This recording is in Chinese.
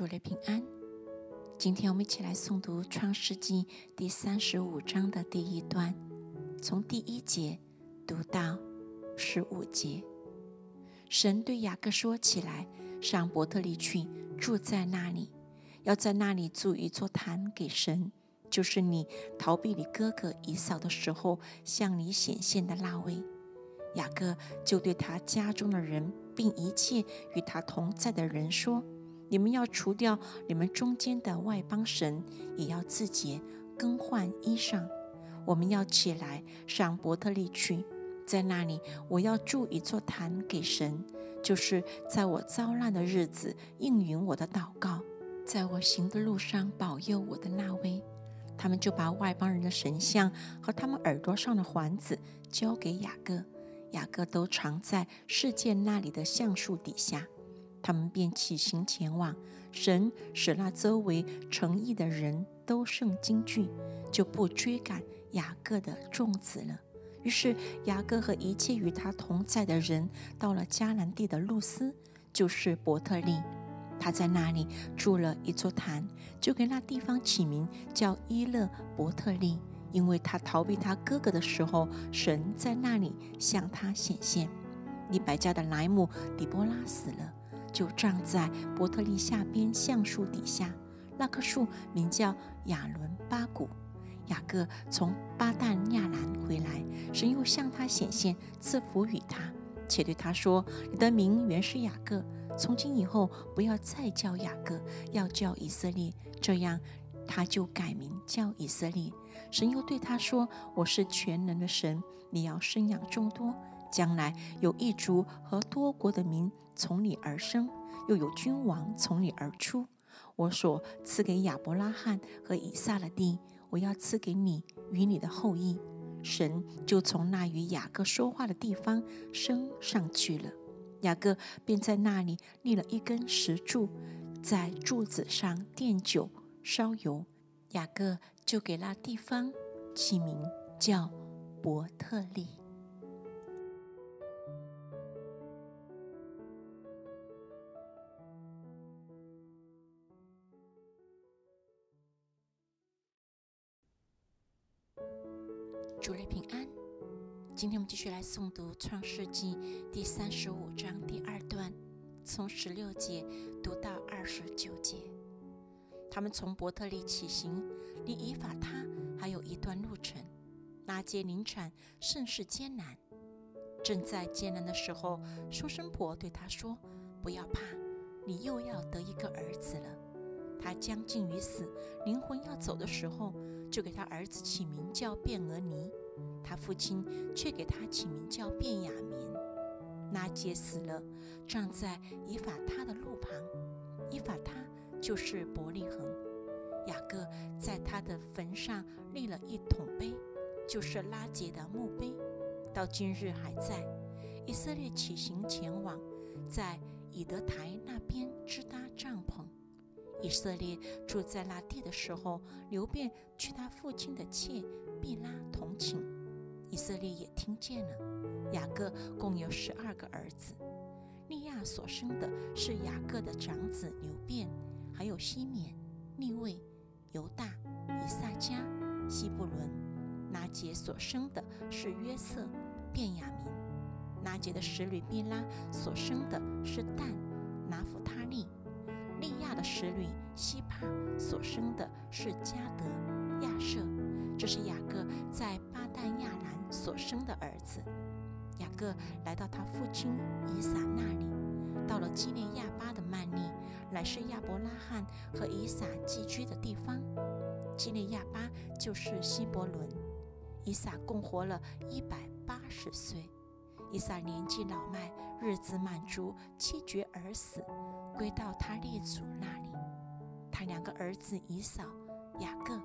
主内平安。今天我们一起来诵读《创世纪》第三十五章的第一段，从第一节读到十五节。神对雅各说：“起来，上伯特利去，住在那里，要在那里筑一座坛给神，就是你逃避你哥哥以扫的时候向你显现的那位。”雅各就对他家中的人，并一切与他同在的人说。你们要除掉你们中间的外邦神，也要自洁，更换衣裳。我们要起来上伯特利去，在那里我要筑一座坛给神，就是在我遭难的日子应允我的祷告，在我行的路上保佑我的那位。他们就把外邦人的神像和他们耳朵上的环子交给雅各，雅各都藏在世界那里的橡树底下。他们便起行前往。神使那周围诚意的人都甚惊惧，就不追赶雅各的众子了。于是雅各和一切与他同在的人到了迦南地的路斯，就是伯特利。他在那里筑了一座坛，就给那地方起名叫伊勒伯特利，因为他逃避他哥哥的时候，神在那里向他显现。利百加的莱姆底波拉死了。就站在伯特利下边橡树底下，那棵树名叫亚伦巴谷。雅各从巴旦亚兰回来，神又向他显现，赐福与他，且对他说：“你的名原是雅各，从今以后不要再叫雅各，要叫以色列。”这样，他就改名叫以色列。神又对他说：“我是全能的神，你要生养众多。”将来有一族和多国的民从你而生，又有君王从你而出。我所赐给亚伯拉罕和以撒的地，我要赐给你与你的后裔。神就从那与雅各说话的地方升上去了。雅各便在那里立了一根石柱，在柱子上奠酒烧油。雅各就给那地方起名叫伯特利。主内平安。今天我们继续来诵读《创世纪》第三十五章第二段，从十六节读到二十九节。他们从伯特利起行，离以法他还有一段路程。那节临产甚是艰难。正在艰难的时候，收生婆对他说：“不要怕，你又要得一个儿子了。”他将近于死，灵魂要走的时候。就给他儿子起名叫卞俄尼，他父亲却给他起名叫卞雅明。拉杰死了，葬在以法他的路旁。以法他就是伯利恒。雅各在他的坟上立了一桶碑，就是拉杰的墓碑，到今日还在。以色列起行前往，在以德台那边支搭帐篷。以色列住在那地的时候，刘便去他父亲的妾毕拉同寝。以色列也听见了。雅各共有十二个儿子，利亚所生的是雅各的长子刘辩，还有西缅、利位、犹大、以撒加、希布伦。拿杰所生的是约瑟、便雅明。拿杰的使女毕拉所生的是但、拿弗他。的使女希帕所生的是加德、亚瑟，这是雅各在巴旦亚兰所生的儿子。雅各来到他父亲以撒那里，到了基列亚巴的曼利，乃是亚伯拉罕和以撒寄居的地方。基列亚巴就是希伯伦。以撒共活了一百八十岁。以撒年纪老迈，日子满足，气绝而死，归到他列祖那里。他两个儿子以扫、雅各。